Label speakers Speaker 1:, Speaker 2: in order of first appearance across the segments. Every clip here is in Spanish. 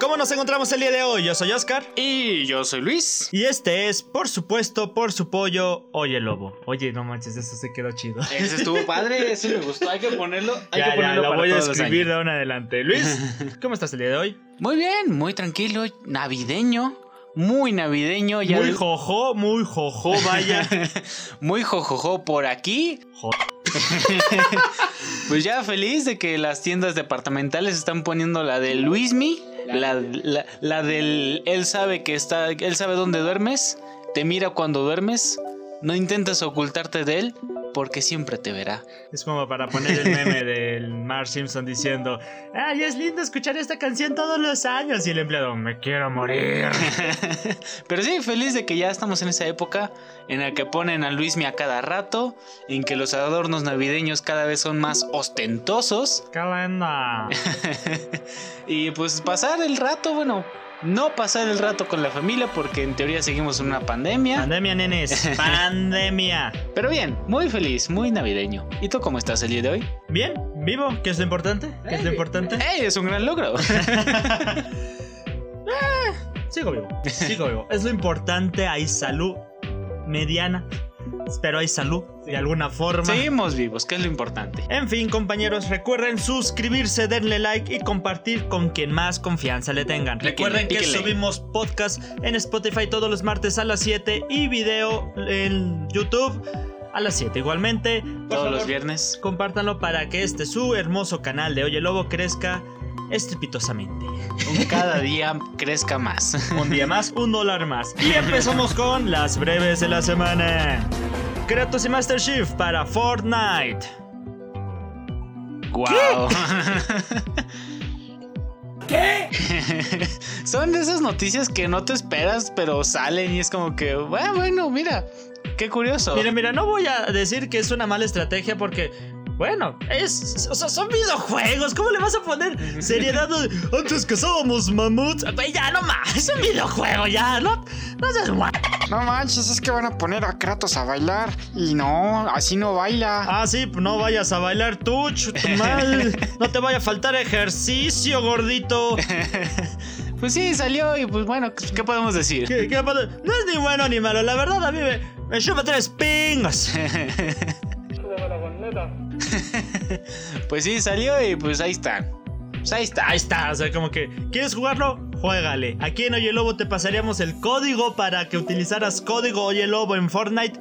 Speaker 1: ¿Cómo nos encontramos el día de hoy? Yo soy Oscar.
Speaker 2: Y yo soy Luis.
Speaker 1: Y este es, por supuesto, por su pollo, Oye Lobo. Oye, no manches, eso se quedó chido.
Speaker 2: Ese estuvo padre, ese me gustó. Hay que ponerlo. Hay
Speaker 1: ya,
Speaker 2: que ponerlo
Speaker 1: ya, lo
Speaker 2: para
Speaker 1: voy a escribir de ahora en adelante. Luis, ¿cómo estás el día de hoy?
Speaker 2: Muy bien, muy tranquilo, navideño. Muy navideño. Ya
Speaker 1: muy
Speaker 2: de-
Speaker 1: jojo, muy jojo, vaya.
Speaker 2: muy jojojo por aquí. Pues ya feliz de que las tiendas departamentales están poniendo la de Luismi, la, la, la del él sabe que está, él sabe dónde duermes, te mira cuando duermes, no intentes ocultarte de él porque siempre te verá.
Speaker 1: Es como para poner el meme del Mark Simpson diciendo, ay, es lindo escuchar esta canción todos los años. Y el empleado, me quiero morir.
Speaker 2: Pero sí, feliz de que ya estamos en esa época en la que ponen a Luismi a cada rato, en que los adornos navideños cada vez son más ostentosos.
Speaker 1: Calenda.
Speaker 2: y pues pasar el rato, bueno, no pasar el rato con la familia porque en teoría seguimos en una pandemia.
Speaker 1: Pandemia, nenes. Pandemia.
Speaker 2: Pero bien, muy feliz, muy navideño. ¿Y tú cómo estás el día de hoy?
Speaker 1: Bien, vivo, ¿qué es lo importante? ¿Qué es lo importante?
Speaker 2: ¡Ey! Es un gran logro.
Speaker 1: Sigo vivo, sigo vivo. Es lo importante, hay salud mediana. Espero hay salud de alguna forma.
Speaker 2: Seguimos vivos, que es lo importante.
Speaker 1: En fin, compañeros, recuerden suscribirse, denle like y compartir con quien más confianza le tengan.
Speaker 2: Píquenle,
Speaker 1: Recuerden que
Speaker 2: píquenle.
Speaker 1: subimos podcast en Spotify todos los martes a las 7 y video en YouTube a las 7 igualmente. Por
Speaker 2: Todos los viernes.
Speaker 1: Compártanlo para que este su hermoso canal de Oye Lobo crezca estrepitosamente.
Speaker 2: Cada día crezca más.
Speaker 1: Un día más, un dólar más. Y empezamos con las breves de la semana. Kratos y Master Chief para Fortnite.
Speaker 2: ¡Guau! ¿Qué? Son de esas noticias que no te esperas, pero salen y es como que, bueno, bueno, mira, qué curioso.
Speaker 1: Mira, mira, no voy a decir que es una mala estrategia porque, bueno, es, o sea, son videojuegos. ¿Cómo le vas a poner seriedad? Antes cazábamos mamuts. Güey, ya no más, es un videojuego, ya, no, no seas guay.
Speaker 3: No manches, es que van a poner a Kratos a bailar. Y no, así no baila.
Speaker 1: Ah, sí, pues no vayas a bailar tú, mal. No te vaya a faltar ejercicio, gordito.
Speaker 2: Pues sí, salió y pues bueno, ¿qué podemos decir?
Speaker 1: ¿Qué, qué pasa? No es ni bueno ni malo, la verdad a mí me, me chupa tres pingos.
Speaker 2: Pues sí, salió y pues ahí están. Pues ahí está.
Speaker 1: Ahí está, o sea, como que, ¿quieres jugarlo? Juégale. Aquí en Oye Lobo te pasaríamos el código para que utilizaras código Oye Lobo en Fortnite,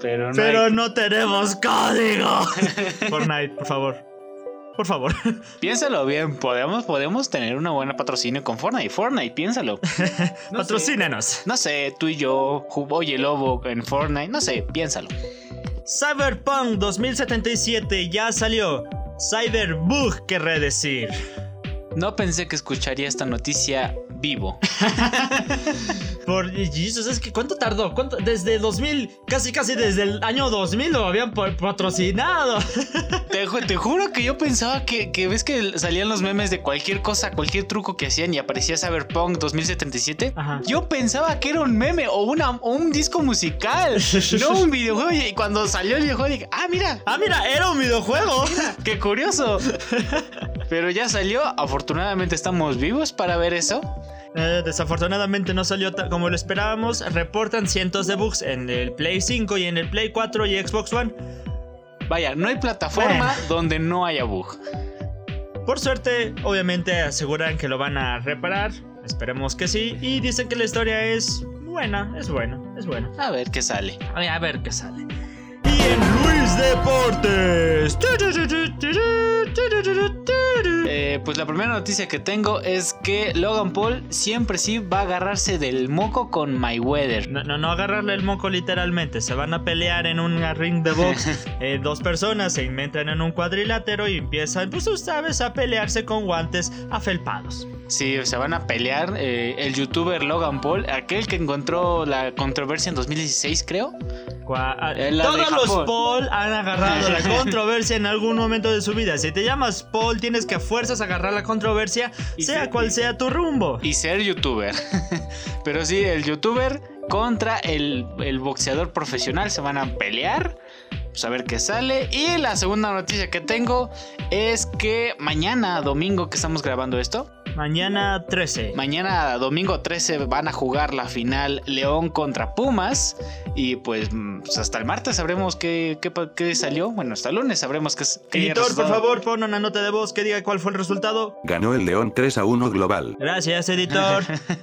Speaker 2: Pero no.
Speaker 1: pero
Speaker 2: hay-
Speaker 1: no tenemos código. Fortnite, por favor. Por favor.
Speaker 2: Piénsalo bien, podemos, podemos tener una buena patrocinio con Fortnite. Fortnite, piénsalo. No
Speaker 1: Patrocínenos.
Speaker 2: No sé, tú y yo, Oye Lobo en Fortnite, no sé, piénsalo.
Speaker 1: Cyberpunk 2077 ya salió. Cyberbug, querré decir.
Speaker 2: No pensé que escucharía esta noticia vivo.
Speaker 1: Por Jesus, es que ¿cuánto tardó? ¿Cuánto? Desde 2000, casi casi desde el año 2000 lo habían pa- patrocinado.
Speaker 2: Te, ju- te juro que yo pensaba que, que ves que salían los memes de cualquier cosa, cualquier truco que hacían y aparecía Cyberpunk 2077.
Speaker 1: Ajá.
Speaker 2: Yo pensaba que era un meme o, una, o un disco musical, no un videojuego. Y cuando salió el videojuego dije, ah, mira,
Speaker 1: Ah, mira, era un videojuego.
Speaker 2: qué curioso. Pero ya salió, afortunadamente estamos vivos para ver eso.
Speaker 1: Eh, desafortunadamente no salió como lo esperábamos. Reportan cientos de bugs en el Play 5 y en el Play 4 y Xbox One.
Speaker 2: Vaya, no hay plataforma
Speaker 1: Bueno.
Speaker 2: donde no haya bug.
Speaker 1: Por suerte, obviamente aseguran que lo van a reparar. Esperemos que sí. Y dicen que la historia es buena, es buena, es buena.
Speaker 2: A ver qué sale.
Speaker 1: A ver qué sale. Deportes.
Speaker 2: Eh, pues la primera noticia que tengo es que Logan Paul siempre sí va a agarrarse del moco con Mayweather.
Speaker 1: No, no, no agarrarle el moco literalmente. Se van a pelear en un ring de box. Eh, dos personas se inventan en un cuadrilátero y empiezan, pues tú sabes, a pelearse con guantes afelpados.
Speaker 2: Sí, se van a pelear. eh, el youtuber Logan Paul, aquel que encontró la controversia en 2016, creo.
Speaker 1: Ah, Todos los. Paul han agarrado la controversia en algún momento de su vida. Si te llamas Paul, tienes que a fuerzas agarrar la controversia,
Speaker 2: Y
Speaker 1: sea
Speaker 2: se-
Speaker 1: cual sea tu rumbo.
Speaker 2: Y ser youtuber. Pero sí, el youtuber contra el, el boxeador profesional se van a pelear. Pues a ver qué sale. Y la segunda noticia que tengo es que mañana, domingo que estamos grabando esto,
Speaker 1: Mañana 13.
Speaker 2: Mañana, domingo 13, van a jugar la final León contra Pumas. Y pues, mm, pues hasta el martes sabremos qué, qué qué salió. Bueno, hasta el lunes sabremos qué, qué
Speaker 1: Editor, por favor, pon una nota de voz que diga cuál fue el resultado.
Speaker 4: Ganó el León 3 a 1 global.
Speaker 1: Gracias, editor.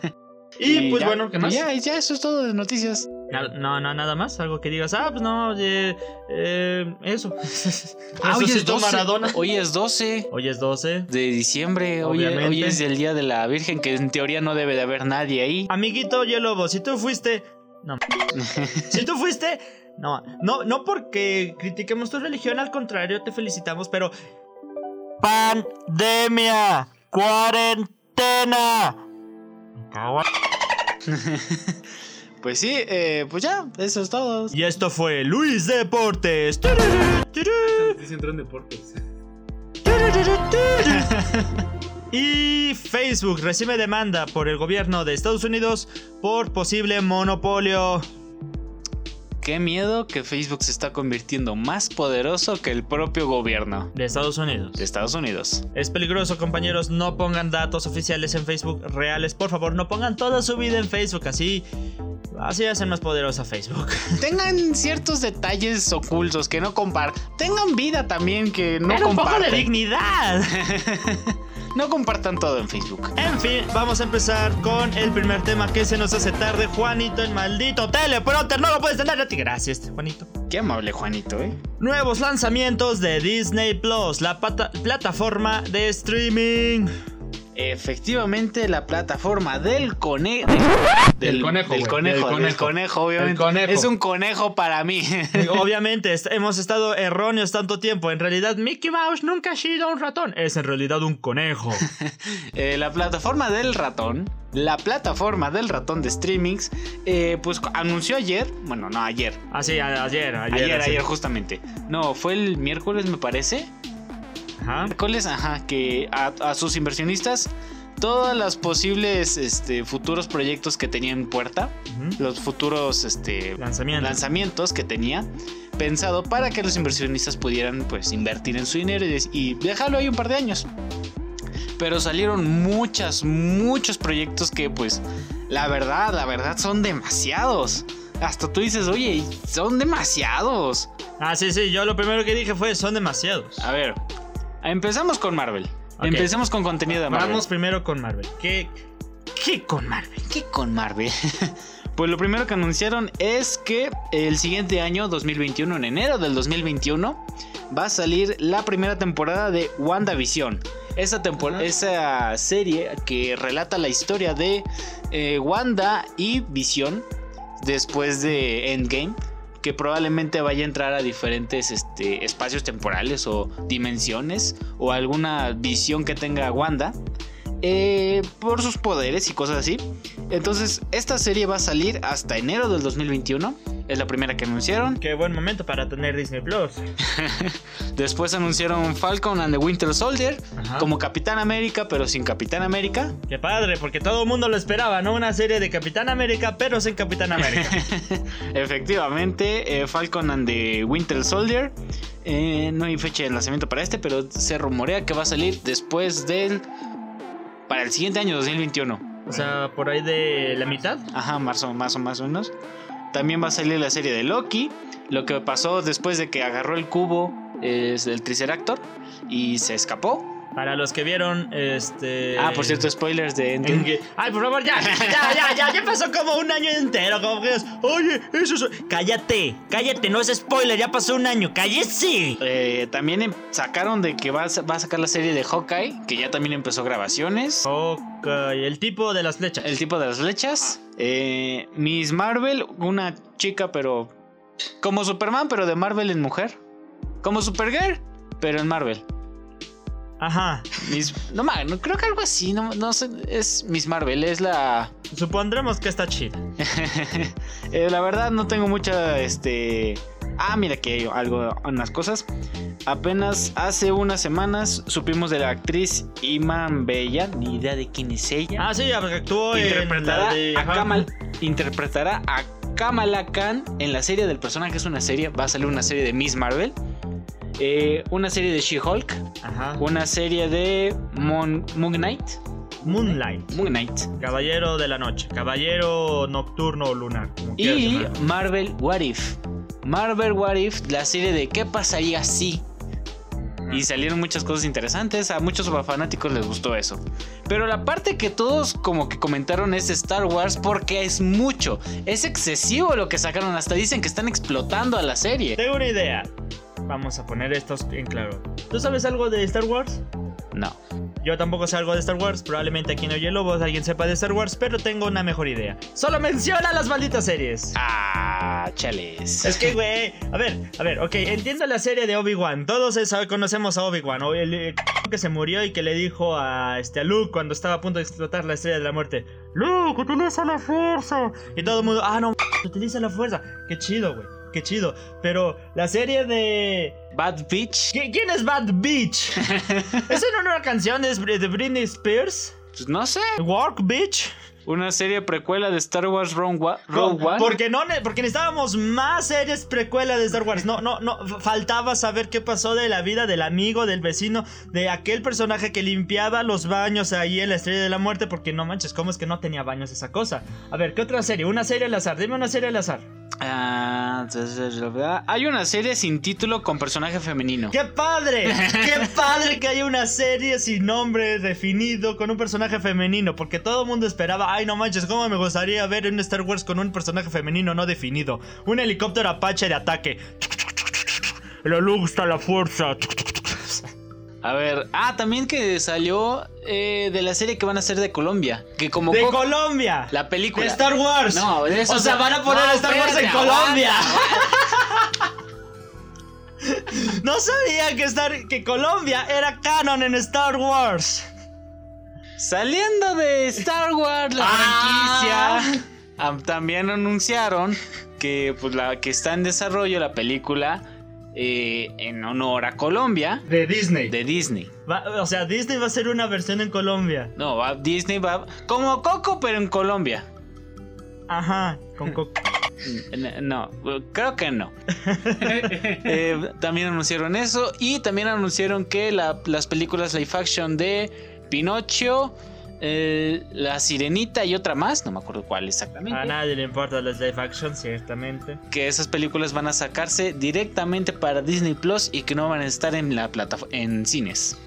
Speaker 1: y pues
Speaker 2: ya-
Speaker 1: bueno, ¿qué más?
Speaker 2: Ya, ya, eso es todo de noticias.
Speaker 1: No, no, nada más. Algo que digas, ah, pues no, eh, eh, eso.
Speaker 2: Ah, hoy es
Speaker 1: Resucitó
Speaker 2: 12.
Speaker 1: Maradona.
Speaker 2: Hoy es 12
Speaker 1: Hoy es 12.
Speaker 2: de diciembre. Hoy, hoy es el día de la Virgen, que en teoría no debe de haber nadie ahí.
Speaker 1: Amiguito Oye Lobo, si tú fuiste. No. si tú fuiste. No, no, no porque critiquemos tu religión, al contrario, te felicitamos, pero. ¡Pandemia! ¡Cuarentena!
Speaker 2: Pues sí, eh, pues ya, eso es todo.
Speaker 1: Y esto fue Luis Deportes. Y Facebook recibe demanda por el gobierno de Estados Unidos por posible monopolio.
Speaker 2: Qué miedo que Facebook se está convirtiendo más poderoso que el propio gobierno
Speaker 1: De Estados Unidos.
Speaker 2: de Estados Unidos.
Speaker 1: Es peligroso, compañeros. No pongan datos oficiales en Facebook reales. Por favor, no pongan toda su vida en Facebook. Así. Así hacen más poderosa Facebook.
Speaker 2: Tengan ciertos detalles ocultos que no compartan. Tengan vida también que no
Speaker 1: Pero un poco de dignidad.
Speaker 2: No compartan todo en Facebook.
Speaker 1: En fin, vamos a empezar con el primer tema que se nos hace tarde. Juanito, el maldito teleprompter. No lo puedes tener a ti. Gracias, Juanito.
Speaker 2: Qué amable Juanito, ¿eh?
Speaker 1: Nuevos lanzamientos de Disney Plus, la plataforma de streaming.
Speaker 2: Efectivamente, la plataforma del conejo.
Speaker 5: Del conejo,
Speaker 2: Del conejo,
Speaker 5: del
Speaker 2: del
Speaker 5: conejo.
Speaker 2: conejo, obviamente.
Speaker 5: Conejo.
Speaker 2: Es un conejo para mí.
Speaker 1: Obviamente, est- hemos estado erróneos tanto tiempo. En realidad, Mickey Mouse nunca ha sido un ratón. Es en realidad un conejo.
Speaker 2: Eh, la plataforma del ratón, la plataforma del ratón de streamings, eh, pues anunció ayer, bueno, no ayer,
Speaker 1: Ah, sí, ayer, ayer.
Speaker 2: ayer, ayer justamente. No, fue el miércoles me parece.
Speaker 1: Ajá.
Speaker 2: Miércoles, ajá, que a, a sus inversionistas todas las posibles este, futuros proyectos que tenía en puerta, los futuros este,
Speaker 1: Lanzamiento.
Speaker 2: lanzamientos que tenía pensado para que los inversionistas pudieran pues invertir en su dinero y dejarlo ahí un par de años. Pero salieron muchas, muchos proyectos que pues la verdad, la verdad son demasiados. Hasta tú dices, oye, son demasiados.
Speaker 1: Ah, sí, sí. Yo lo primero que dije fue: son demasiados.
Speaker 2: A ver, empezamos con Marvel.
Speaker 1: Ok.
Speaker 2: Empecemos con contenido de Marvel.
Speaker 1: Vamos primero con Marvel. ¿Qué, qué con Marvel?
Speaker 2: ¿Qué con Marvel? pues lo primero que anunciaron es que el siguiente año, 2021, en enero del 2021, va a salir la primera temporada de WandaVision. Esa, tempor- esa serie que relata la historia de eh, Wanda y Visión después de Endgame. Que probablemente vaya a entrar a diferentes este, espacios temporales o dimensiones o alguna visión que tenga Wanda eh, por sus poderes y cosas así. Entonces, esta serie va a salir hasta enero del 2021. Es la primera que anunciaron.
Speaker 1: Qué buen momento para tener Disney Plus.
Speaker 2: Después anunciaron Falcon and the Winter Soldier
Speaker 1: Ajá.
Speaker 2: como Capitán América, pero sin Capitán América.
Speaker 1: Qué padre, porque todo el mundo lo esperaba, ¿no? Una serie de Capitán América, pero sin Capitán América.
Speaker 2: Efectivamente, eh, Falcon and the Winter Soldier. Eh, no hay fecha de lanzamiento para este, pero se rumorea que va a salir después del. Para el siguiente año, 2021.
Speaker 1: o sea, por ahí de la mitad.
Speaker 2: Ajá, más o, más o más o menos. También va a salir la serie de Loki. Lo que pasó después de que agarró el cubo es del Triceractor y se escapó.
Speaker 1: Para los que vieron, este.
Speaker 2: Ah, por cierto, spoilers de Endgame.
Speaker 1: Endgame. Ay, por favor, ya, ya, ya, ya, ya pasó como un año entero. Como que es, oye, eso es. Cállate, cállate, no es spoiler, ya pasó un año, cállese.
Speaker 2: Eh, también em- sacaron de que va a, va a sacar la serie de Hawkeye, que ya también empezó grabaciones.
Speaker 1: Ok, el tipo de las flechas.
Speaker 2: El tipo de las flechas. Eh, Miss Marvel, una chica, pero. Como Superman, pero de Marvel en mujer. Como Supergirl, pero en Marvel.
Speaker 1: Ajá.
Speaker 2: Miss, no, no creo que algo así, no, no sé, es Miss Marvel, es la...
Speaker 1: Supondremos que está chida.
Speaker 2: Eh, la verdad no tengo mucha, este... Ah, mira que hay algo, unas cosas. Apenas hace unas semanas supimos de la actriz Iman Bella, ni idea de quién es ella.
Speaker 1: Ah, sí, actuó en
Speaker 2: interpretará,
Speaker 1: la de.
Speaker 2: a. Kamal- interpretará a Kamala Khan en la serie del personaje, es una serie, va a salir una serie de Miss Marvel. Eh, una serie de She-Hulk, una serie de Moon, Moon Knight,
Speaker 1: Moonlight.
Speaker 2: Moon Knight.
Speaker 1: Caballero de la noche. Caballero nocturno o lunar.
Speaker 2: Y. Marvel What If. Marvel What If, la serie de qué pasaría si. Y salieron muchas cosas interesantes, a muchos fanáticos les gustó eso. Pero la parte que todos como que comentaron es Star Wars porque es mucho, es excesivo lo que sacaron, hasta dicen que están explotando a la serie.
Speaker 1: Tengo una idea. Vamos a poner esto en claro. ¿Tú sabes algo de Star Wars?
Speaker 2: No.
Speaker 1: Yo tampoco sé algo de Star Wars. Probablemente aquí en Oye Lobos alguien sepa de Star Wars, pero tengo una mejor idea. Solo menciona las malditas series.
Speaker 2: Ah, chales.
Speaker 1: Es que, güey, a ver, a ver, ok, entiendo la serie de Obi-Wan. Todos conocemos a Obi-Wan, o el, el que se murió y que le dijo a, este, a Luke cuando estaba a punto de explotar la estrella de la muerte: Luke, utiliza la fuerza. Y todo el mundo, ah, no, utiliza la fuerza. Qué chido, güey, qué chido. Pero la serie de.
Speaker 2: Bad Bitch.
Speaker 1: ¿Qui- ¿Quién es Bad Beach? ¿Esa no era una canción de de Britney Spears?
Speaker 2: Pues no sé.
Speaker 1: ¿Work Beach?
Speaker 2: Una serie precuela de Star Wars Rogue One.
Speaker 1: Porque no porque necesitábamos más series precuela de Star Wars. No, no, no. Faltaba saber qué pasó de la vida del amigo, del vecino, de aquel personaje que limpiaba los baños ahí en la estrella de la muerte. Porque no manches, ¿cómo es que no tenía baños esa cosa? A ver, ¿qué otra serie? Una serie al azar. Dime una serie al azar.
Speaker 2: Ah, hay una serie sin título con personaje femenino.
Speaker 1: ¡Qué padre! ¡Qué padre que haya una serie sin nombre definido con un personaje femenino! Porque todo el mundo esperaba, ay no manches, ¿cómo me gustaría ver un Star Wars con un personaje femenino no definido? Un helicóptero Apache de ataque. La luz está la fuerza.
Speaker 2: A ver, ah, también que salió eh, de la serie que van a hacer de Colombia. Que como
Speaker 1: ¡De
Speaker 2: co-
Speaker 1: Colombia!
Speaker 2: la película.
Speaker 1: ¡De Star Wars!
Speaker 2: No, de eso
Speaker 1: O sea,
Speaker 2: se-
Speaker 1: van a poner
Speaker 2: No,
Speaker 1: Star Wars en Colombia. No sabía que, Star- que Colombia era canon en Star Wars.
Speaker 2: Saliendo de Star Wars, la
Speaker 1: Ah.
Speaker 2: franquicia, también anunciaron que, pues, la, que está en desarrollo la película eh, en honor a Colombia
Speaker 1: De Disney.
Speaker 2: de Disney.
Speaker 1: Va- o sea, Disney va a hacer una versión en Colombia.
Speaker 2: No, va, Disney va como Coco, pero en Colombia.
Speaker 1: Ajá, con coco.
Speaker 2: N- No, creo que no. Eh, también anunciaron eso y también anunciaron que la- las películas live action de Pinocho, eh, La Sirenita y otra más, no me acuerdo cuál exactamente,
Speaker 1: A nadie le importa las live action, ciertamente.
Speaker 2: que esas películas van a sacarse directamente para Disney Plus y que no van a estar en la plataforma en cines.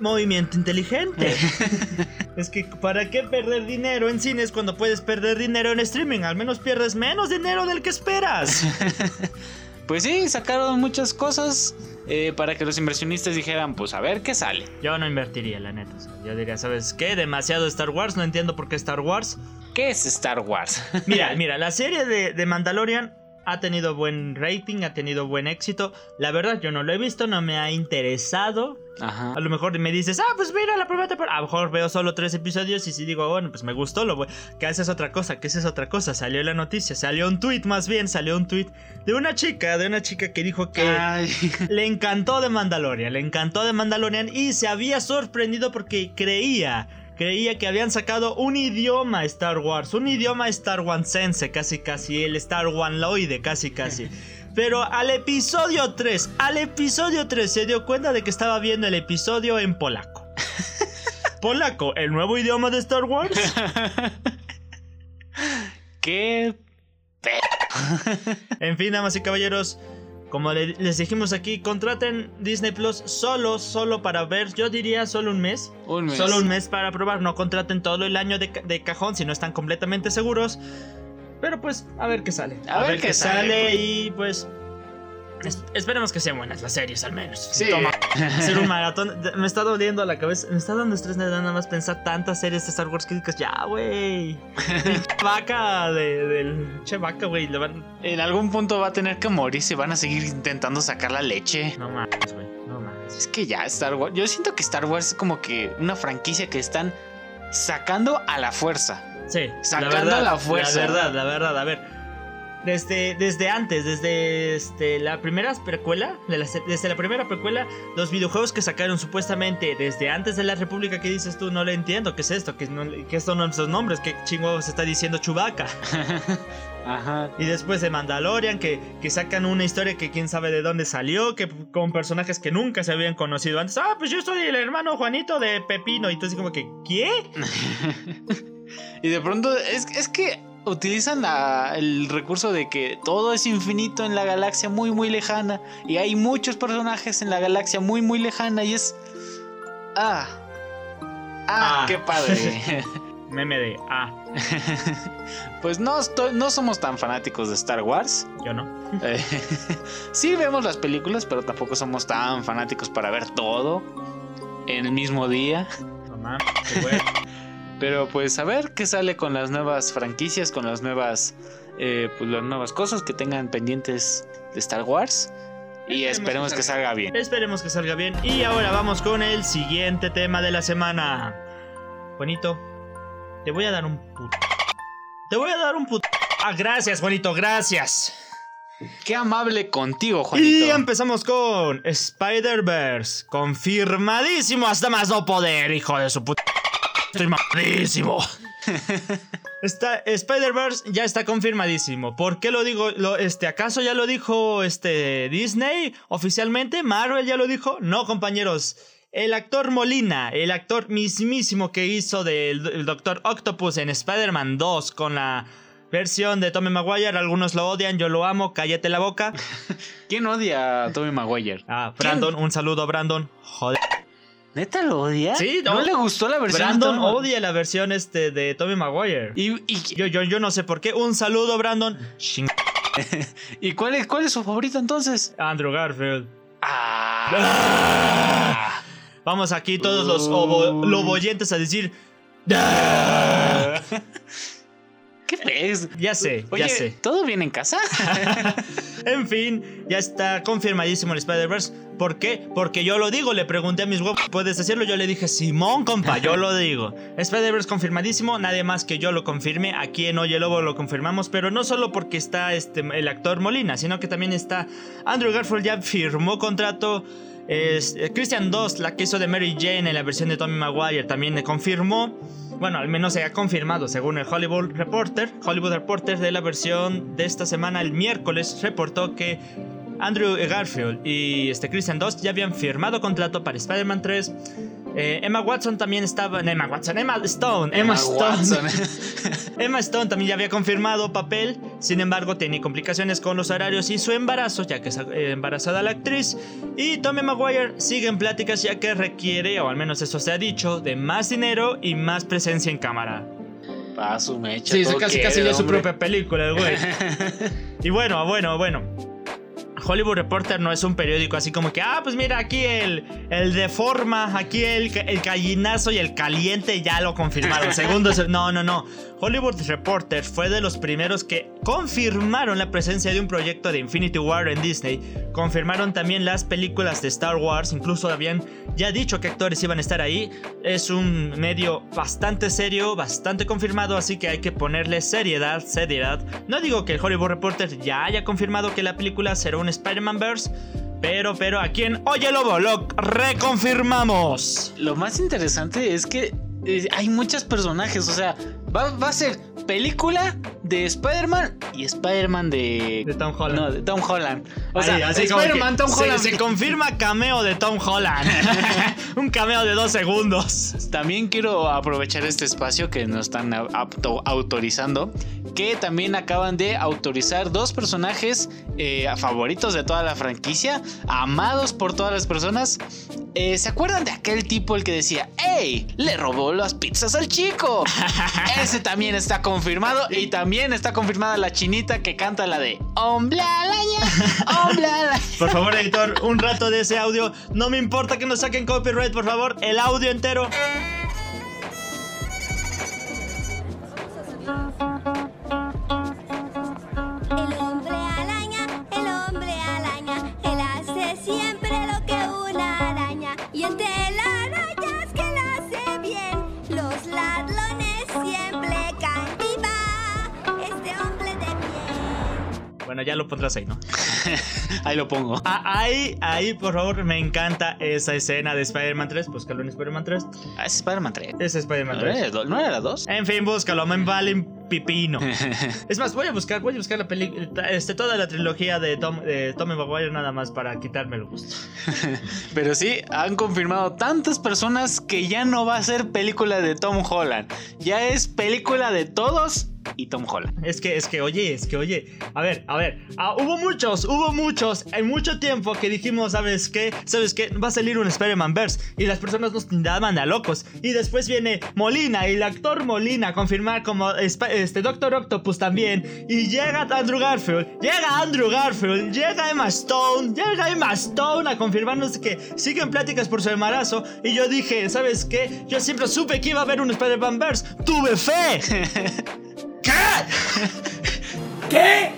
Speaker 1: Movimiento inteligente. es que, ¿para qué perder dinero en cines cuando puedes perder dinero en streaming? Al menos pierdes menos dinero del que esperas.
Speaker 2: Pues sí, sacaron muchas cosas eh, para que los inversionistas dijeran, pues a ver qué sale.
Speaker 1: Yo no invertiría, la neta. o sea, yo diría, ¿sabes qué? Demasiado Star Wars, no entiendo por qué Star Wars.
Speaker 2: ¿Qué es Star Wars?
Speaker 1: Mira, mira, la serie de, de Mandalorian ha tenido buen rating, ha tenido buen éxito. La verdad, yo no lo he visto, no me ha interesado.
Speaker 2: Ajá.
Speaker 1: A lo mejor me dices, ah, pues mira la primera temporada. A lo mejor veo solo tres episodios y si digo, bueno, pues me gustó, lo voy. Que esa es otra cosa, que esa es otra cosa. Salió la noticia, salió un tweet más bien, salió un tweet de una chica, de una chica que dijo que
Speaker 2: Ay.
Speaker 1: le encantó de Mandalorian, le encantó de Mandalorian y se había sorprendido porque creía, creía que habían sacado un idioma Star Wars, un idioma Star Wansense, casi casi, el Star Wanloide, casi casi. Pero al episodio 3, al episodio 3 se dio cuenta de que estaba viendo el episodio en polaco. Polaco, el nuevo idioma de Star Wars.
Speaker 2: ¿Qué?
Speaker 1: En fin, damas y caballeros, como le- les dijimos aquí, contraten Disney Plus solo, solo para ver, yo diría solo un mes.
Speaker 2: Un mes.
Speaker 1: Solo un mes para probar, no contraten todo el año de, ca- de cajón si no están completamente seguros. Pero pues, a ver qué sale.
Speaker 2: A ver qué sale, pues.
Speaker 1: y pues... es- esperemos que sean buenas las series al menos.
Speaker 2: Sí.
Speaker 1: Toma, hacer un maratón. Me está doliendo la cabeza. Me está dando estrés nada más pensar tantas series de Star Wars que dices, ya, güey. Vaca de, del... Che vaca, güey. van-
Speaker 2: En algún punto va a tener que morir y van a seguir intentando sacar la leche.
Speaker 1: No mames, güey. No mames.
Speaker 2: Es que ya Star Wars. Yo siento que Star Wars es como que una franquicia que están sacando a la fuerza.
Speaker 1: Sí,
Speaker 2: Sacando la fuerza.
Speaker 1: La verdad, la verdad, a ver. Desde, desde antes, desde este, la primera precuela, de la se- desde la primera precuela, los videojuegos que sacaron supuestamente desde antes de la República, que dices tú? No le entiendo, ¿qué es esto? ¿Qué, no, qué son esos nombres? ¿Qué chingo se está diciendo Chubaca?
Speaker 2: Ajá.
Speaker 1: Y después de Mandalorian, que, que sacan una historia que quién sabe de dónde salió, que con personajes que nunca se habían conocido antes. Ah, pues yo soy el hermano Juanito de Pepino. Y entonces como que, ¿qué?
Speaker 2: Y de pronto es, es que utilizan la- el recurso de que todo es infinito en la galaxia muy muy lejana y hay muchos personajes en la galaxia muy muy lejana y es ah ah,
Speaker 1: Ah.
Speaker 2: qué padre
Speaker 1: Meme de, ah,
Speaker 2: pues no estoy- no somos tan fanáticos de Star Wars
Speaker 1: yo no.
Speaker 2: Eh, sí vemos las películas pero tampoco somos tan fanáticos para ver todo en el mismo día
Speaker 1: mames, qué bueno.
Speaker 2: Pero pues a ver qué sale con las nuevas franquicias, con las nuevas, eh, pues las nuevas cosas que tengan pendientes de Star Wars. Y
Speaker 1: Esperemos
Speaker 2: esperemos
Speaker 1: que
Speaker 2: que salga bien.
Speaker 1: Esperemos que salga bien. Y ahora vamos con el siguiente tema de la semana. Juanito, te voy a dar un put. Te voy a dar un put. Ah, gracias, Juanito, gracias.
Speaker 2: Qué amable contigo,
Speaker 1: Y
Speaker 2: Juanito.
Speaker 1: empezamos con Spider-Verse. Confirmadísimo hasta más no poder, hijo de su puta. Estoy mamadísimo. Está, Spider-Verse ya está confirmadísimo. ¿Por qué lo digo? Lo- este, ¿Acaso ya lo dijo este, Disney oficialmente? ¿Marvel ya lo dijo? No, compañeros. El actor Molina, el actor mismísimo que hizo del el Doctor Octopus en Spider-Man 2 con la versión de Tommy Maguire, algunos lo odian, yo lo amo, cállate la boca.
Speaker 2: ¿Quién odia a Tobey Maguire?
Speaker 1: Ah, Brandon, un saludo, Brandon. Joder.
Speaker 2: ¿Neta lo odia?
Speaker 1: Sí,
Speaker 2: ¿No,
Speaker 1: no.
Speaker 2: le gustó la versión?
Speaker 1: Brandon odia la versión este de Tommy Maguire.
Speaker 2: ¿Y, y,
Speaker 1: Yo, yo, yo no sé por qué. Un saludo, Brandon.
Speaker 2: Y cuál, es, cuál es su favorito entonces?
Speaker 1: Andrew Garfield.
Speaker 2: Ah.
Speaker 1: Vamos aquí todos los obo- loboyentes a decir. "Ah".
Speaker 2: ¿Qué ves?
Speaker 1: Ya sé,
Speaker 2: Oye,
Speaker 1: ya sé.
Speaker 2: ¿todo bien en casa?
Speaker 1: En fin, ya está confirmadísimo el Spider-Verse. ¿Por qué? Porque yo lo digo. Le pregunté a mis huevos, ¿puedes decirlo? Yo le dije, Simón, compa, yo lo digo. Spider-Verse confirmadísimo. Nadie más que yo lo confirme. Aquí en Oye Lobo lo confirmamos. Pero no solo porque está este, el actor Molina, sino que también está Andrew Garfield. Ya firmó contrato. Es, eh, Christian Dost, la que hizo de Mary Jane en la versión de Tommy Maguire, también confirmó. Bueno, al menos se ha confirmado, según el Hollywood Reporter. Hollywood Reporter de la versión de esta semana, el miércoles, reportó que Andrew Garfield y este Christian Dost ya habían firmado contrato para Spider-Man 3. Eh, Emma Watson también estaba. no, Emma Watson, Emma Stone. Emma, Stone. Emma Stone también ya había confirmado papel, sin embargo tenía complicaciones con los horarios y su embarazo, ya que es eh, embarazada la actriz. Y Tommy Maguire sigue en pláticas ya que requiere, o al menos eso se ha dicho, de más dinero y más presencia en cámara.
Speaker 2: Pa' su mecha.
Speaker 1: Sí,
Speaker 2: todo
Speaker 1: casi
Speaker 2: quiere,
Speaker 1: casi ya su propia película, el güey. y bueno, bueno, bueno. Hollywood Reporter no es un periódico así como que, ah, pues mira, aquí el, el de forma, aquí el, el gallinazo y el caliente ya lo confirmaron. Segundo, no, no, no. Hollywood Reporter fue de los primeros que confirmaron la presencia de un proyecto de Infinity War en Disney. Confirmaron también las películas de Star Wars, incluso habían ya dicho que actores iban a estar ahí. Es un medio bastante serio, bastante confirmado, así que hay que ponerle seriedad, seriedad. No digo que el Hollywood Reporter ya haya confirmado que la película será un Spider-Man Verse, pero, pero aquí en Oye Lobo lo reconfirmamos.
Speaker 2: Lo más interesante es que eh, hay muchos personajes, o sea, va, va a ser película de Spider-Man y Spider-Man de...
Speaker 1: De Tom Holland.
Speaker 2: No, de Tom Holland. O
Speaker 1: Ahí,
Speaker 2: sea, Spider-Man, Tom Holland.
Speaker 1: Se, confirma cameo de Tom Holland. un cameo de dos segundos.
Speaker 2: También quiero aprovechar este espacio que nos están au- auto- autorizando, que también acaban de autorizar dos personajes eh, favoritos de toda la franquicia, amados por todas las personas. Eh, ¿Se acuerdan de aquel tipo el que decía, ¡Ey! Le robó las pizzas al chico! Ese también está confirmado y también está confirmada la chinita que canta la de hombre araña.
Speaker 1: Por favor, editor, un rato de ese audio. No me importa que nos saquen copyright, por favor. El audio entero. Bueno, ya lo pondrás ahí, ¿no?
Speaker 2: Ahí lo pongo.
Speaker 1: Ah, ahí, ahí, por favor, me encanta esa escena de Spider-Man 3. Búscalo en Spider-Man 3.
Speaker 2: Ah, es Spider-Man 3.
Speaker 1: Es Spider-Man
Speaker 2: ¿No
Speaker 1: 3.
Speaker 2: era, ¿No era la 2?
Speaker 1: En fin, búscalo. Me vale pipino. es más, voy a buscar, voy a buscar la película, este, toda la trilogía de Tom, de Tommy Maguire nada más para quitarme el gusto.
Speaker 2: Pero sí, han confirmado tantas personas que ya no va a ser película de Tom Holland. Ya es película de todos y Tom Holland.
Speaker 1: Es que, es que, oye, es que, oye, a ver, a ver, ah, hubo muchos, hubo muchos, en mucho tiempo que dijimos, ¿sabes qué? ¿Sabes qué? Va a salir un Spider-Man Verse y las personas nos daban a locos. Y después viene Molina y el actor Molina a confirmar como este Doctor Octopus también. Y llega Andrew Garfield, llega Andrew Garfield, llega Emma Stone, llega Emma Stone a confirmarnos que siguen pláticas por su embarazo. Y yo dije, ¿sabes qué? Yo siempre supe que iba a haber un Spider-Man Verse. ¡Tuve fe! ¿Qué? ¿Qué?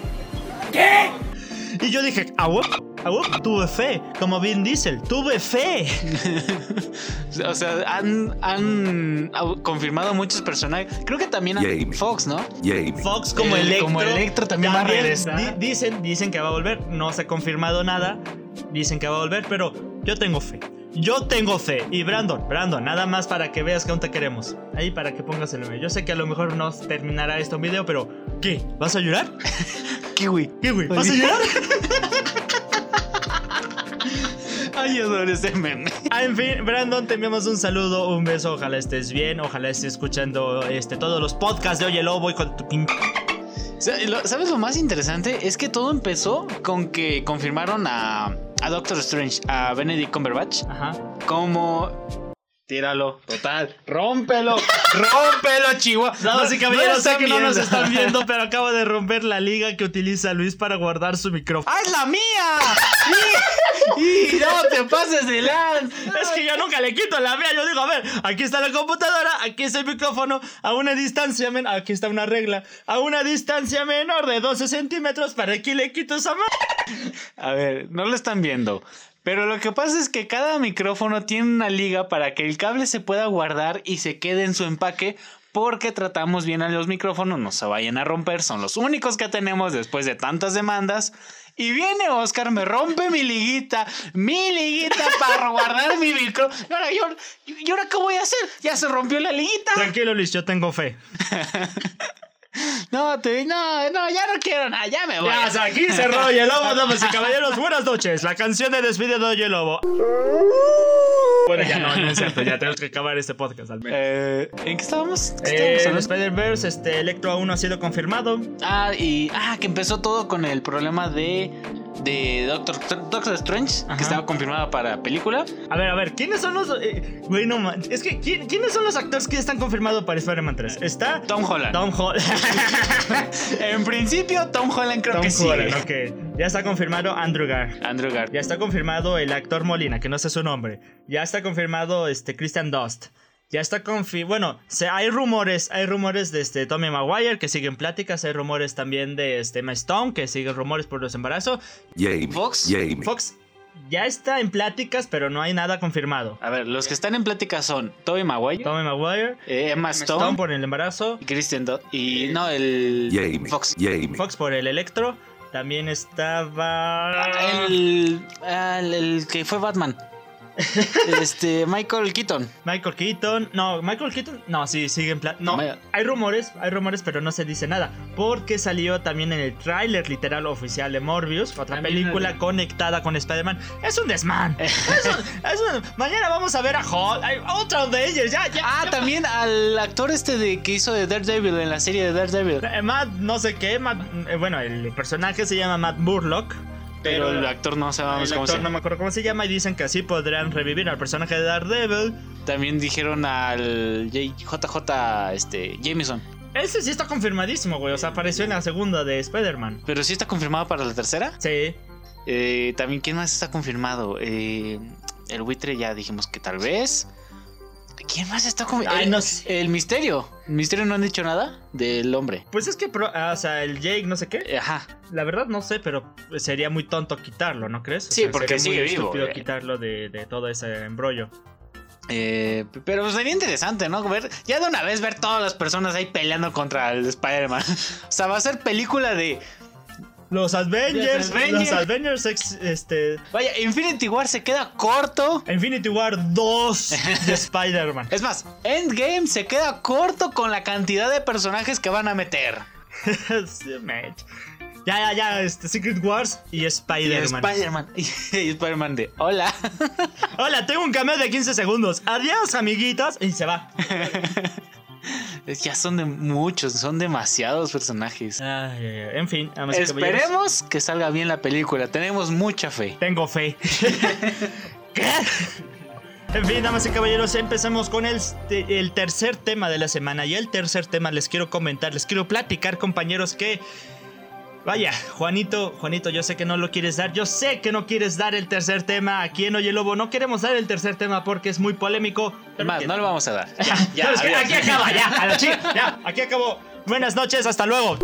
Speaker 1: ¿Qué? Y yo dije, "Aguap, aguap, tuve fe, como Vin Diesel, tuve fe.
Speaker 2: O sea, han, han au- confirmado muchos personajes. Creo que también
Speaker 4: Jamie.
Speaker 2: Fox, ¿no?
Speaker 4: Jamie.
Speaker 1: Fox como
Speaker 2: El-
Speaker 1: Electro.
Speaker 2: como Electro también va a regresar.
Speaker 1: di- dicen, dicen que va a volver, no se ha confirmado nada, dicen que va a volver, pero yo tengo fe. Yo tengo fe. Y Brandon, Brandon, nada más para que veas que aún te queremos. Ahí para que pongas el meme. Yo sé que a lo mejor no terminará esto un video, pero ¿qué? ¿Vas a llorar?
Speaker 2: Kiwi.
Speaker 1: ¿Qué, güey? ¿Vas a llorar?
Speaker 2: Ay, adoro ese meme.
Speaker 1: Ah, en fin, Brandon, te enviamos un saludo, un beso, ojalá estés bien, ojalá estés escuchando este, todos los podcasts de Oye Lobo y con tu pin...
Speaker 2: ¿Sabes lo más interesante? Es que todo empezó con que confirmaron a, a Doctor Strange, a Benedict Cumberbatch,
Speaker 1: Ajá.
Speaker 2: como... Tíralo, total. Rómpelo, rómpelo, Chihuahua.
Speaker 1: Damas y caballeros, sé
Speaker 2: están
Speaker 1: que no nos están viendo, pero acabo de romper la liga que utiliza Luis para guardar su micrófono.
Speaker 2: ¡Ah, es la mía! ¡Y, y no te pases de lan!
Speaker 1: Es que yo nunca le quito la mía. Yo digo, a ver, aquí está la computadora, aquí está el micrófono, a una distancia, men- aquí está una regla, a una distancia menor de 12 centímetros, ¿para qué le quito esa mano?
Speaker 2: A ver, no lo están viendo. Pero lo que pasa es que cada micrófono tiene una liga para que el cable se pueda guardar y se quede en su empaque. Porque tratamos bien a los micrófonos, no se vayan a romper, son los únicos que tenemos después de tantas demandas. Y viene Oscar, me rompe mi liguita, mi liguita para guardar mi micrófono. Y ahora, yo, ¿y ahora qué voy a hacer? Ya se rompió la liguita.
Speaker 1: Tranquilo, Luis, yo tengo fe.
Speaker 2: No, te, no, no, ya no quiero nada, ya me voy.
Speaker 1: Ya, hasta aquí cerró Oye Lobo, damas y caballeros. Buenas noches. La canción de despide de Oye Lobo. Bueno, ya no, no es cierto. Ya tenemos que acabar este podcast al menos.
Speaker 2: Eh, ¿En qué estábamos? ¿Qué
Speaker 1: Eh,
Speaker 2: estábamos?
Speaker 1: Spider-Verse, este, Electro aún no ha sido confirmado.
Speaker 2: Ah, y. Ah, que empezó todo con el problema de. De Doctor, Doctor Strange,
Speaker 1: Ajá.
Speaker 2: que estaba confirmada para película.
Speaker 1: A ver, a ver, ¿quiénes son los. eh, güey, no man- Es que, ¿quién- ¿quiénes son los actores que están confirmados para Spider-Man 3? Está.
Speaker 2: Tom Holland.
Speaker 1: Tom Holland.
Speaker 2: en principio, Tom Holland creo
Speaker 1: Tom
Speaker 2: que sí.
Speaker 1: Holland, ok. Ya está confirmado Andrew Garfield.
Speaker 2: Andrew Garfield.
Speaker 1: Ya está confirmado el actor Molina, que no sé su nombre. Ya está confirmado este Christian Dust. Ya está confi... Bueno, se, hay rumores, hay rumores de este Tommy Maguire que siguen pláticas, hay rumores también de este Emma Stone que siguen rumores por los embarazos.
Speaker 4: Jamie.
Speaker 2: Fox.
Speaker 4: Jamie.
Speaker 1: Fox ya está en pláticas, pero no hay nada confirmado.
Speaker 2: A ver, los que están en plática son Tobey Maguire,
Speaker 1: Tommy Maguire,
Speaker 2: eh, Emma
Speaker 1: Stone,
Speaker 2: Stone,
Speaker 1: por el embarazo,
Speaker 2: y Christian Dunst. Y no, el.
Speaker 4: Jamie.
Speaker 2: Fox.
Speaker 4: Jamie.
Speaker 1: Fox por el electro, también estaba...
Speaker 2: El, ah, el, el que fue Batman. Este, Michael Keaton.
Speaker 1: Michael Keaton, no, Michael Keaton, no, sí, sigue en plan. No, hay rumores, hay rumores, pero no se dice nada. Porque salió también en el tráiler literal oficial de Morbius, otra
Speaker 2: También
Speaker 1: película
Speaker 2: el-
Speaker 1: conectada con Spider-Man. Es un desmán. es un- es un- mañana vamos a ver a Hulk, hay otra de ellos, ya, ya.
Speaker 2: Ah,
Speaker 1: ya.
Speaker 2: también al actor este de que hizo de Daredevil en la serie de Daredevil.
Speaker 1: Eh, Matt, no sé qué, Matt, eh, bueno, el personaje se llama Matt Burlock.
Speaker 2: Pero el actor no sabemos
Speaker 1: el
Speaker 2: cómo se
Speaker 1: actor no me acuerdo cómo se llama y dicen que así podrán revivir al personaje de Daredevil.
Speaker 2: También dijeron al JJ este, Jameson.
Speaker 1: Ese sí está confirmadísimo, güey. O sea, apareció en la segunda de Spider-Man.
Speaker 2: Pero sí está confirmado para la tercera.
Speaker 1: Sí.
Speaker 2: Eh, también, ¿quién más está confirmado? Eh, el buitre ya dijimos que tal vez. ¿Quién más está?
Speaker 1: Ay,
Speaker 2: el,
Speaker 1: no sé.
Speaker 2: el misterio. ¿El misterio no han dicho nada del hombre?
Speaker 1: Pues es que, ah, o sea, el Jake, no sé qué.
Speaker 2: Eh, Ajá.
Speaker 1: La verdad no sé, pero sería muy tonto quitarlo, ¿no crees? O
Speaker 2: Sí,
Speaker 1: sea,
Speaker 2: porque
Speaker 1: sería muy
Speaker 2: vivo,
Speaker 1: estúpido
Speaker 2: güey.
Speaker 1: quitarlo de, de todo ese embrollo.
Speaker 2: Eh, pero sería interesante, ¿no? Ver, ya de una vez ver todas las personas ahí peleando contra el Spider-Man. o sea, va a ser película de.
Speaker 1: Los Avengers.
Speaker 2: Los Avengers.
Speaker 1: Los Avengers, este.
Speaker 2: Vaya, Infinity War se queda corto.
Speaker 1: Infinity War 2 de Spider-Man.
Speaker 2: Es más, Endgame se queda corto con la cantidad de personajes que van a meter.
Speaker 1: Ya, ya, ya, este, Secret Wars y Spider-Man.
Speaker 2: Spider-Man. Y Spider-Man de hola.
Speaker 1: Hola, tengo un cameo de 15 segundos. Adiós, amiguitos. Y se va.
Speaker 2: Ya son de muchos, son demasiados personajes.
Speaker 1: Ay. En fin.
Speaker 2: Esperemos que salga bien la película. Tenemos mucha fe.
Speaker 1: Tengo fe. En fin, damas y caballeros, empecemos con el, el tercer tema de la semana. Y el tercer tema les quiero comentar, les quiero platicar, compañeros, que. Vaya, Juanito, Juanito, yo sé que no lo quieres dar. Yo sé que no quieres dar el tercer tema aquí en Oye Lobo. No queremos dar el tercer tema porque es muy polémico.
Speaker 2: Más, no lo vamos a dar.
Speaker 1: Ya, ¿sabes qué?
Speaker 2: adiós.
Speaker 1: aquí acaba, ya, a la chica, ya, aquí acabó. Buenas noches, hasta luego.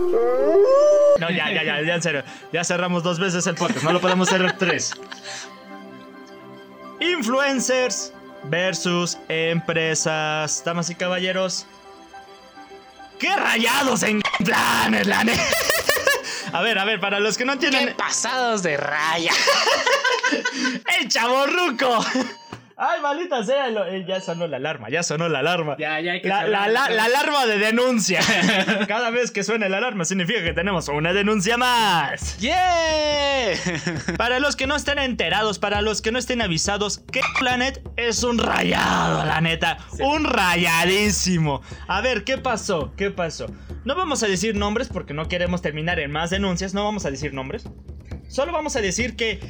Speaker 1: No, ya, ya, ya, ya, en serio. Ya cerramos dos veces el podcast, no lo podemos cerrar tres. Influencers versus empresas. Damas y caballeros. ¡Qué rayados en planes, la neta! A ver, a ver, para los que no
Speaker 2: ¡Qué
Speaker 1: entienden.
Speaker 2: pasados de raya!
Speaker 1: ¡El chaborruco! ¡Ay, maldita sea! eh, ya sonó la alarma, ya sonó la alarma.
Speaker 2: Ya, ya hay que
Speaker 1: La, la,
Speaker 2: cerrar.
Speaker 1: la- la alarma de denuncia. Cada vez que suena la alarma significa que tenemos una denuncia más.
Speaker 2: ¡Yeah!
Speaker 1: Para los que no estén enterados, para los que no estén avisados, que Planet es un rayado, la neta. Un rayadísimo. A ver, ¿qué pasó? ¿Qué pasó? No vamos a decir nombres porque no queremos terminar en más denuncias. No vamos a decir nombres. Solo vamos a decir que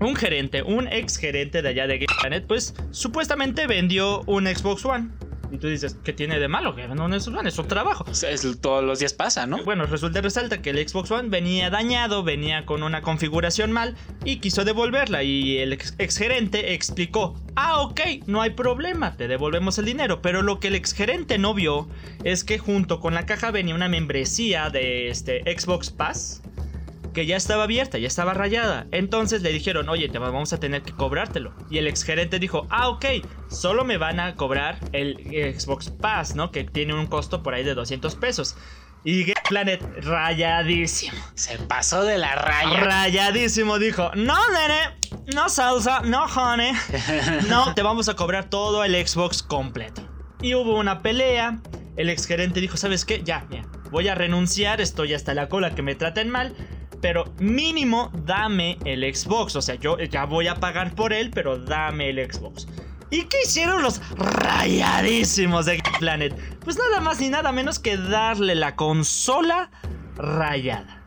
Speaker 1: un gerente, un ex gerente de allá de Game Planet, pues supuestamente vendió un Xbox One. Y tú dices, ¿qué tiene de malo que un Xbox One? Es su trabajo.
Speaker 2: Es- todos los días pasa, ¿no?
Speaker 1: Bueno, resulta y resalta que el Xbox One venía dañado, venía con una configuración mal y quiso devolverla. Y el ex, gerente explicó: Ah, ok, no hay problema, te devolvemos el dinero. Pero lo que el ex gerente no vio es que junto con la caja venía una membresía de este Xbox Pass que ya estaba abierta, ya estaba rayada. Entonces le dijeron, oye, te vamos a tener que cobrártelo. Y el ex gerente dijo, ah, ok, solo me van a cobrar el Xbox Pass, ¿no? Que tiene un costo por ahí de 200 pesos. Y Game Planet, rayadísimo.
Speaker 2: Se pasó de la raya.
Speaker 1: Rayadísimo dijo, no, nene, no salsa, no honey. No, te vamos a cobrar todo el Xbox completo. Y hubo una pelea. El ex gerente dijo, ¿sabes qué? Ya, ya, voy a renunciar, estoy hasta la cola que me traten mal. Pero mínimo dame el Xbox. O sea, yo ya voy a pagar por él, pero dame el Xbox. ¿Y qué hicieron los rayadísimos de Game Planet? Pues nada más ni nada menos que darle la consola rayada.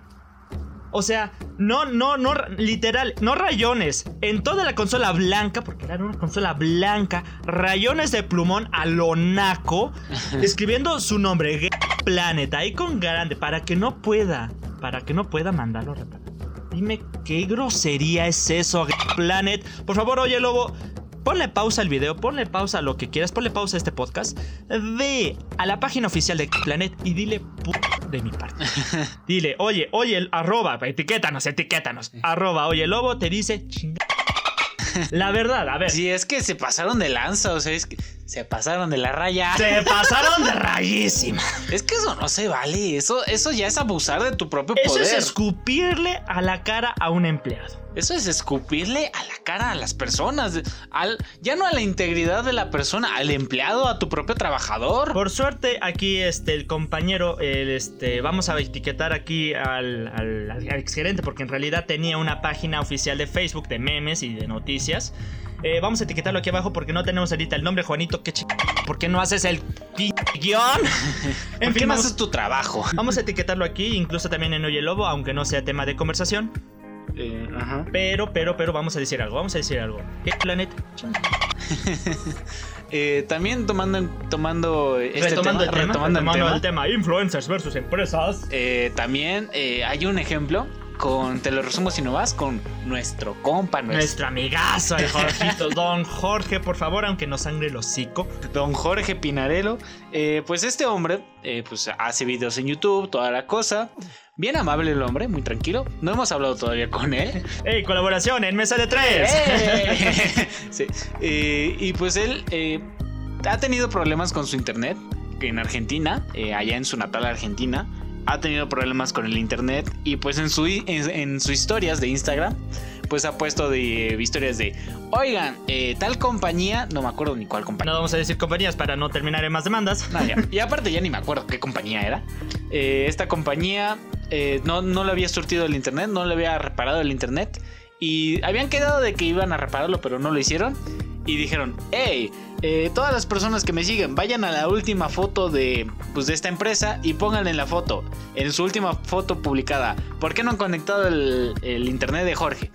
Speaker 1: O sea, no, no, no, literal, no rayones. En toda la consola blanca, porque era una consola blanca, rayones de plumón a lo naco, escribiendo su nombre, Game Planet, ahí con grande, para que no pueda, para que no pueda mandarlo a reparar. Dime qué grosería es eso, Planet. Por favor, oye, lobo. Ponle pausa al video, ponle pausa a lo que quieras, ponle pausa a este podcast. Ve a la página oficial de Planet y dile de mi parte. Dile, oye, oye, arroba, etiquétanos, etiquétanos. Arroba, oye, lobo te dice chinga. La verdad, a ver.
Speaker 2: Sí, es que se pasaron de lanza, o sea, es que se pasaron de la raya.
Speaker 1: Se pasaron de rayísima.
Speaker 2: Es que eso no se vale, eso, eso ya es abusar de tu propio
Speaker 1: Eso
Speaker 2: poder.
Speaker 1: es escupirle a la cara a un empleado.
Speaker 2: Eso es escupirle a la cara a las personas, al, ya no a la integridad de la persona, al empleado, a tu propio trabajador.
Speaker 1: Por suerte, aquí este, el compañero, el, este, vamos a etiquetar aquí al, al, al exgerente, porque en realidad tenía una página oficial de Facebook de memes y de noticias. Eh, vamos a etiquetarlo aquí abajo porque no tenemos ahorita el nombre, Juanito. ¿Qué ch... ¿Por qué no haces el guion?
Speaker 2: ¿En qué
Speaker 1: vamos,
Speaker 2: haces tu trabajo?
Speaker 1: vamos a etiquetarlo aquí, incluso también en Oye Lobo, aunque no sea tema de conversación.
Speaker 2: Eh, ajá.
Speaker 1: Pero, pero, pero, vamos a decir algo, vamos a decir algo. ¿Qué planet?
Speaker 2: Eh, también tomando, tomando este
Speaker 1: retomando
Speaker 2: tema,
Speaker 1: el tema,
Speaker 2: retomando el
Speaker 1: retomando
Speaker 2: tema,
Speaker 1: el tema, influencers versus empresas.
Speaker 2: eh, también eh, hay un ejemplo con, te lo resumo si no vas, con nuestro compa, nuestro,
Speaker 1: Nuestro amigazo, el Jorgito. Don Jorge, por favor, aunque no sangre el hocico.
Speaker 2: don Jorge Pinarello. Eh, pues este hombre, eh, pues hace videos en YouTube, toda la cosa. Bien amable el hombre, muy tranquilo. No hemos hablado todavía con él.
Speaker 1: ¡Ey, colaboración en Mesa de Tres!
Speaker 2: ¡Eh! Sí. Eh, y pues él eh, ha tenido problemas con su internet en Argentina, eh, allá en su natal Argentina. ha tenido problemas con el internet y pues en, su, en, en sus historias de Instagram pues ha puesto de historias de, oigan, eh, tal compañía, no me acuerdo ni cuál compañía.
Speaker 1: No vamos a decir compañías para no terminar en más demandas.
Speaker 2: Ya. Y aparte ya ni me acuerdo qué compañía era. Eh, esta compañía eh, no, no le había surtido el internet, no le había reparado el internet. Y habían quedado de que iban a repararlo, pero no lo hicieron. Y dijeron, hey, eh, todas las personas que me siguen, vayan a la última foto de, pues, de esta empresa y pónganle en la foto, en su última foto publicada, ¿por qué no han conectado el, el internet de Jorge?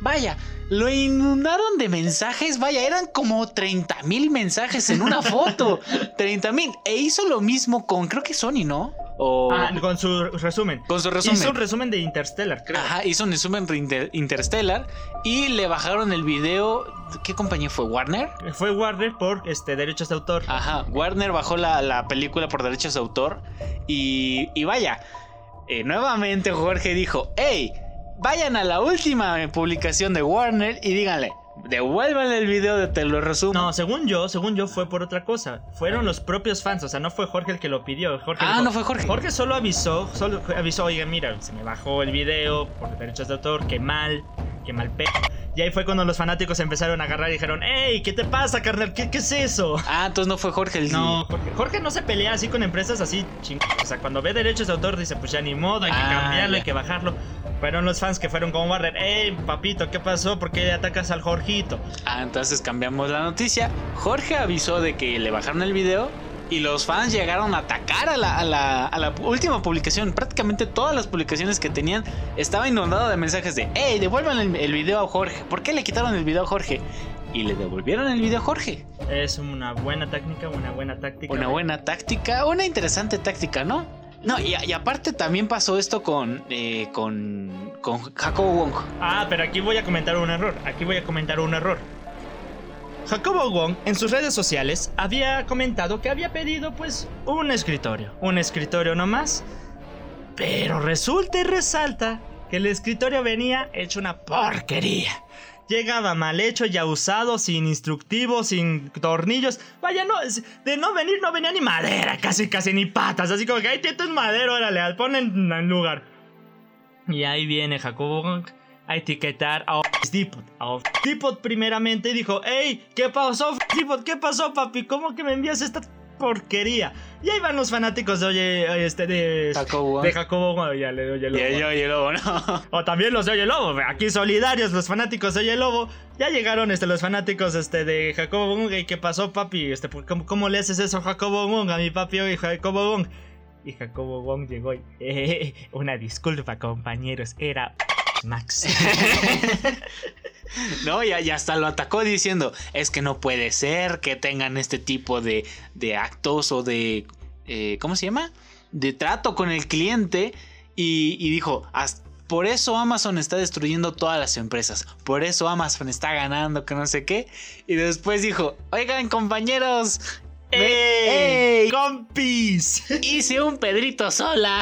Speaker 2: Vaya, lo inundaron de mensajes, vaya, eran como 30 mil mensajes en una foto. 30 mil. E hizo lo mismo con, creo que Sony, ¿no? O...
Speaker 1: Ah, con su resumen.
Speaker 2: Con su resumen.
Speaker 1: Hizo un resumen de Interstellar, creo.
Speaker 2: Ajá, hizo un resumen de Inter- Interstellar y le bajaron el video. ¿Qué compañía fue? ¿Warner?
Speaker 1: Fue Warner por este, derechos de autor.
Speaker 2: Ajá, Warner bajó la, la película por derechos de autor. Y, y vaya, eh, nuevamente Jorge dijo: ¡Hey! Vayan a la última publicación de Warner y díganle: Devuélvanle el video de Te lo resumo.
Speaker 1: No, según yo, según yo fue por otra cosa. Fueron los propios fans, o sea, no fue Jorge el que lo pidió. Jorge
Speaker 2: Ah,
Speaker 1: dijo-
Speaker 2: no fue Jorge.
Speaker 1: Jorge solo avisó, solo avisó, oiga, mira, se me bajó el video por derechos de autor, qué mal, qué mal pe... Y ahí fue cuando los fanáticos empezaron a agarrar y dijeron, hey, ¿qué te pasa, carnal? ¿Qué, qué es eso?
Speaker 2: Ah, entonces no fue Jorge el
Speaker 1: No, Jorge, Jorge no se pelea así con empresas así ching... O sea, cuando ve derechos de autor dice, pues ya ni modo, hay que
Speaker 2: Ah,
Speaker 1: cambiarlo,
Speaker 2: ya.
Speaker 1: hay que bajarlo. Fueron los fans que fueron con Warner, hey, papito, ¿qué pasó? ¿Por qué atacas al Jorgito?
Speaker 2: Ah, entonces cambiamos la noticia. Jorge avisó de que le bajaron el video y los fans llegaron a atacar a la, a la- a la última publicación. Prácticamente todas las publicaciones que tenían estaba inundado de mensajes de, hey, devuelvan el, el video a Jorge. ¿Por qué le quitaron el video a Jorge? Y le devolvieron el video a Jorge.
Speaker 1: Es una buena técnica, una buena táctica.
Speaker 2: Una buena táctica, una interesante táctica, ¿no? No, y, aparte también pasó esto con, eh, con, con Jacobo Wong.
Speaker 1: Ah, pero aquí voy a comentar un error. Aquí voy a comentar un error. Jacobo Wong en sus redes sociales había comentado que había pedido pues un escritorio. Un escritorio nomás. Pero resulta y resalta que el escritorio venía hecho una porquería. Llegaba mal hecho, ya usado, sin instructivo, sin tornillos. Vaya, no, de no venir no venía ni madera, casi, casi ni patas. Así como que ahí tienes madera, órale, ponen en lugar. Y ahí viene Jacobo a etiquetar a Depot. A Depot primeramente dijo, hey, ¿qué pasó Depot? ¿Qué pasó papi? ¿Cómo que me envías esta porquería? Y ahí van los fanáticos de Oye, este, de...
Speaker 2: Jacobo.
Speaker 1: De Jacobo ya le doy el
Speaker 2: Y luego, no.
Speaker 1: o también los de Oye Lobo, aquí solidarios los fanáticos de Oye Lobo. Ya llegaron este, los fanáticos este, de Jacobo Wong. ¿Y qué pasó, papi? Este, ¿por- ¿cómo, cómo le haces eso a Jacobo Wong? A mi papi hoy, Jacobo Wong. Y Jacobo Wong llegó y... "Eh, una disculpa, compañeros. Era Max.
Speaker 2: No, y, hasta lo atacó diciendo, es que no puede ser que tengan este tipo de, de actos o de, eh, ¿cómo se llama? De trato con el cliente. Y, dijo, "As- por eso Amazon está destruyendo todas las empresas. Por eso Amazon está ganando, que no sé qué. Y después dijo, oigan compañeros,
Speaker 1: ¡Ey!
Speaker 2: ¡Ey!
Speaker 1: ¡Compis!
Speaker 2: hice un Pedrito sola.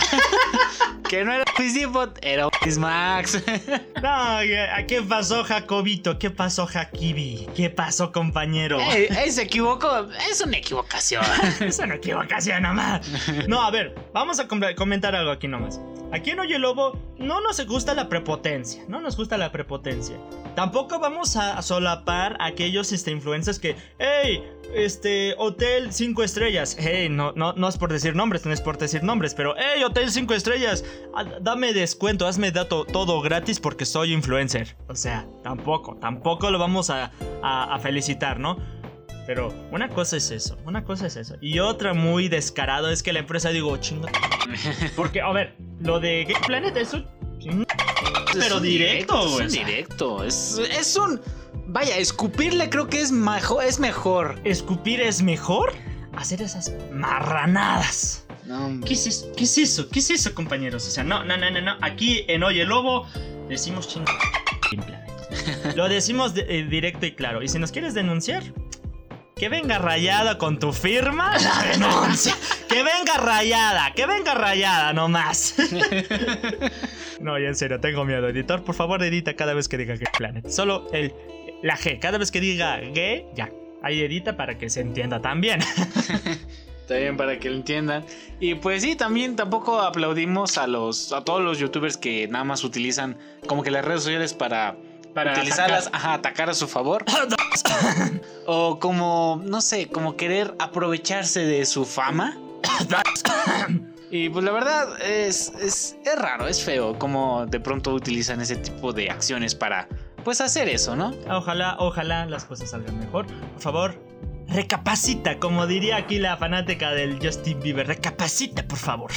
Speaker 2: que no era Depot, era Max.
Speaker 1: No, ¿qué pasó, Jacobito? ¿Qué pasó, Jakibi? ¿Qué pasó, compañero?
Speaker 2: Ey, ey, se equivocó, es una equivocación.
Speaker 1: Es una equivocación nomás. No, a ver, vamos a com- comentar algo aquí nomás. Aquí en Oye Lobo no nos gusta la prepotencia. No nos gusta la prepotencia. Tampoco vamos a, solapar aquellos este, influencers que, hey, este, hotel 5 estrellas. Hey, no, no, no es por decir nombres, no es por decir nombres, pero, hey, hotel 5 estrellas. ah, Dame descuento, hazme dato todo gratis porque soy influencer. O sea, tampoco, tampoco lo vamos a, a- a felicitar, ¿no? Pero una cosa es eso, una cosa es eso. Y otra muy descarado es que la empresa digo, chinga. Porque, a ver, lo de Game Planet es un. Pero directo,
Speaker 2: Es
Speaker 1: güey.
Speaker 2: un directo. Es, es un. Vaya, escupirle creo que es mejor. Es mejor.
Speaker 1: ¿Escupir es mejor? Hacer esas marranadas. ¿Qué es eso? ¿Qué es eso? ¿Qué es eso, compañeros? O sea, no, no, no, no, no. Aquí en Oye Lobo decimos chinga. Game Planet. Lo decimos de- eh, directo y claro. Y si nos quieres denunciar, que venga rayada con tu firma la denuncia. Que venga rayada, que venga rayada nomás. No, ya en serio, tengo miedo. Editor, por favor, edita cada vez que diga Game Planet. Solo el, la G. Cada vez que diga G, ya. Ahí edita para que se entienda también.
Speaker 2: También para que lo entiendan. Y pues sí, también tampoco aplaudimos a los a todos los youtubers que nada más utilizan como que las redes sociales para
Speaker 1: Para
Speaker 2: utilizarlas,
Speaker 1: atacar.
Speaker 2: ajá, atacar a su favor. o como, no sé, como querer aprovecharse de su fama. Y pues la verdad es, es, es raro, es feo como de pronto utilizan ese tipo de acciones para pues hacer eso, ¿no?
Speaker 1: Ojalá, ojalá las cosas salgan mejor. Por favor, recapacita, como diría aquí la fanática del Justin Bieber. Recapacita, por favor.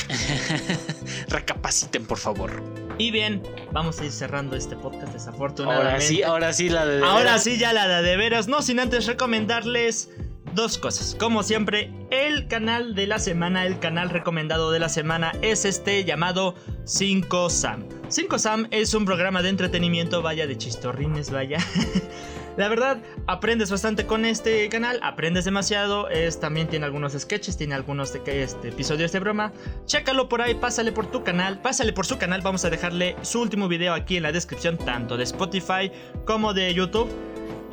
Speaker 2: Recapaciten, por favor.
Speaker 1: Y bien, vamos a ir cerrando este podcast desafortunadamente.
Speaker 2: Ahora sí, ahora sí la de
Speaker 1: Ahora sí, ya la de veras, no sin antes recomendarles dos cosas. Como siempre, el canal de la semana, el canal recomendado de la semana es este llamado 5 Sam. 5 Sam es un programa de entretenimiento, vaya de chistorrines, vaya. La verdad, aprendes bastante con este canal, aprendes demasiado, es, también tiene algunos sketches, tiene algunos de este, episodios de broma. Chécalo por ahí, pásale por tu canal, pásale por su canal, vamos a dejarle su último video aquí en la descripción, tanto de Spotify como de YouTube.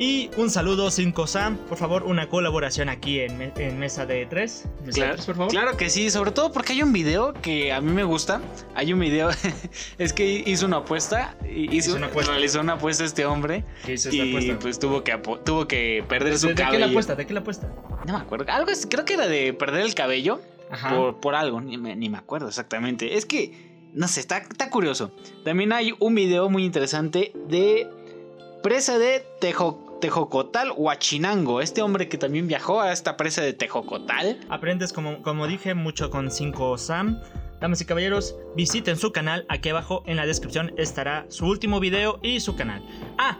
Speaker 1: Y un saludo 5 Sam, por favor, una colaboración aquí en, en Mesa de 3. Mesa de
Speaker 2: Claro,
Speaker 1: tres, por favor.
Speaker 2: claro que sí, sobre todo porque hay un video que a mí me gusta. Hay un video, es que hizo una apuesta, hizo,
Speaker 1: Hizo una apuesta.
Speaker 2: realizó una apuesta este hombre
Speaker 1: ¿Qué hizo esta
Speaker 2: y
Speaker 1: apuesta?
Speaker 2: pues tuvo que tuvo que perder
Speaker 1: ¿De,
Speaker 2: su
Speaker 1: de qué
Speaker 2: cabello.
Speaker 1: la apuesta? ¿De qué la apuesta?
Speaker 2: No me acuerdo, algo creo que era de perder el cabello
Speaker 1: Ajá.
Speaker 2: por, por algo, ni me, ni me acuerdo exactamente. Es que no sé, está, está curioso. También hay un video muy interesante de presa de Tejo- Tejocotal, Huachinango. Este hombre que también viajó a esta presa de Tejocotal.
Speaker 1: Aprendes, como, como dije, mucho con 5 Sam. Damas y caballeros, visiten su canal. Aquí abajo en la descripción estará su último video y su canal. Ah,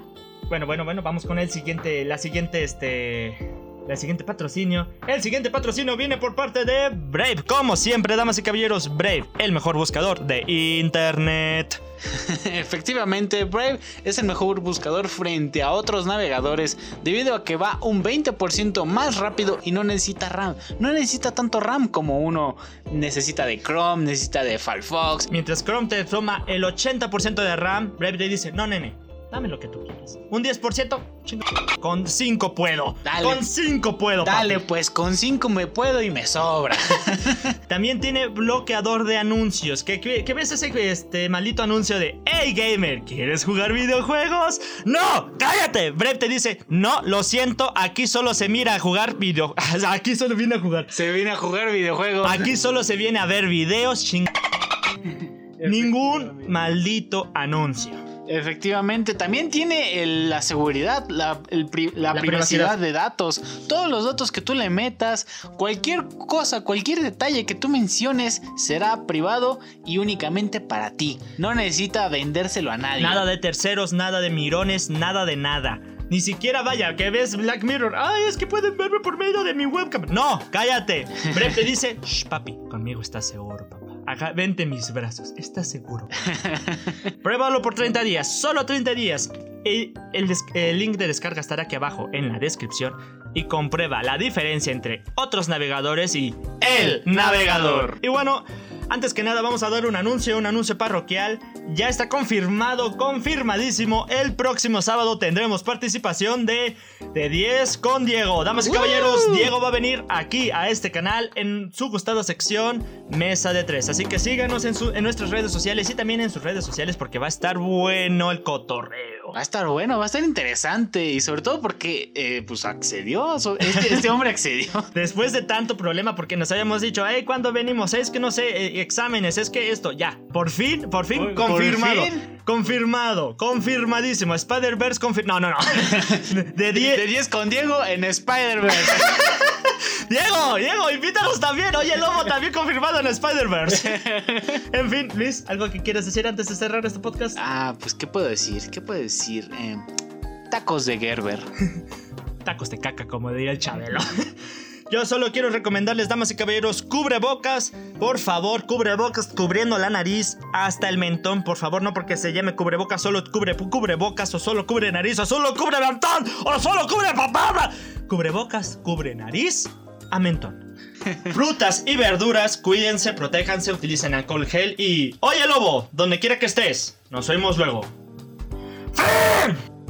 Speaker 1: bueno, bueno, bueno, vamos con el siguiente, la siguiente, este... La siguiente patrocinio. El siguiente patrocinio viene por parte de Brave. Como siempre, damas y caballeros, Brave, el mejor buscador de Internet.
Speaker 2: Efectivamente, Brave es el mejor buscador frente a otros navegadores debido a que va un 20% más rápido y no necesita RAM. No necesita tanto RAM como uno necesita de Chrome, necesita de Firefox.
Speaker 1: Mientras Chrome te toma el 80% de RAM, Brave te dice, no, nene, dame lo que tú quieras. Un 10%, chinga. Con 5 puedo.
Speaker 2: Dale.
Speaker 1: Con 5 puedo.
Speaker 2: Dale,
Speaker 1: papi.
Speaker 2: pues con 5 me puedo y me sobra.
Speaker 1: También tiene bloqueador de anuncios. ¿Qué, qué, qué ves ese este, maldito anuncio de Hey gamer, ¿quieres jugar videojuegos? ¡No! ¡Cállate! Brave te dice, no, lo siento, aquí solo se mira a jugar video. Aquí solo viene a jugar.
Speaker 2: Se viene a jugar videojuegos.
Speaker 1: Aquí solo se viene a ver videos ching. Ningún maldito anuncio.
Speaker 2: Efectivamente, también tiene el- la seguridad, la, el pri- la
Speaker 1: La
Speaker 2: privacidad
Speaker 1: privacidad.
Speaker 2: de datos. Todos los datos que tú le metas, cualquier cosa, cualquier detalle que tú menciones será privado y únicamente para ti. No necesita vendérselo a nadie.
Speaker 1: Nada de terceros, nada de mirones, nada de nada. Ni siquiera vaya, que ves Black Mirror. Ay, es que pueden verme por medio de mi webcam. No, cállate. Brett te dice, Shh, papi, conmigo estás seguro, papá. Acá, vente en mis brazos, estás seguro. Pruébalo por 30 días, solo 30 días. El, el link de descarga estará aquí abajo en la descripción. Y comprueba la diferencia entre otros navegadores y el navegador. Y bueno, antes que nada vamos a dar un anuncio, un anuncio parroquial. Ya está confirmado, confirmadísimo. El próximo sábado tendremos participación de, de 10 con Diego. Damas y caballeros, Diego va a venir aquí a este canal en su gustada sección Mesa de 3. Así que síganos en, su- en nuestras redes sociales y también en sus redes sociales porque va a estar bueno el cotorreo.
Speaker 2: Va a estar bueno, va a estar interesante y sobre todo porque eh, pues accedió, este, este hombre accedió.
Speaker 1: Después de tanto problema, porque nos habíamos dicho, hey, ¿cuándo venimos? Es que no sé, eh, exámenes, es que esto, ya, por fin, por fin,
Speaker 2: por
Speaker 1: confirmado.
Speaker 2: fin.
Speaker 1: Confirmado, confirmadísimo. Spider-Verse confirmado. No, no, no. De 10.
Speaker 2: De 10 con Diego en Spider-Verse.
Speaker 1: Diego, Diego, invítanos también. Oye, Lobo también confirmado en Spider-Verse. en fin, Luis, ¿algo que quieras decir antes de cerrar este podcast?
Speaker 2: ah, pues ¿qué puedo decir? ¿Qué puedo decir? Eh, tacos de Gerber.
Speaker 1: Tacos de caca, como diría el Chabelo. Yo solo quiero recomendarles, damas y caballeros, cubrebocas. Por favor, cubrebocas cubriendo la nariz hasta el mentón. Por favor, no porque se llame cubrebocas, solo cubre cubrebocas o solo cubre nariz o solo cubre mentón o solo cubre papá. Cubrebocas, cubre nariz a mentón. Frutas y verduras, cuídense, protéjanse, utilicen alcohol gel y... Oye, lobo, donde quiera que estés, nos oímos luego. ¡Fin!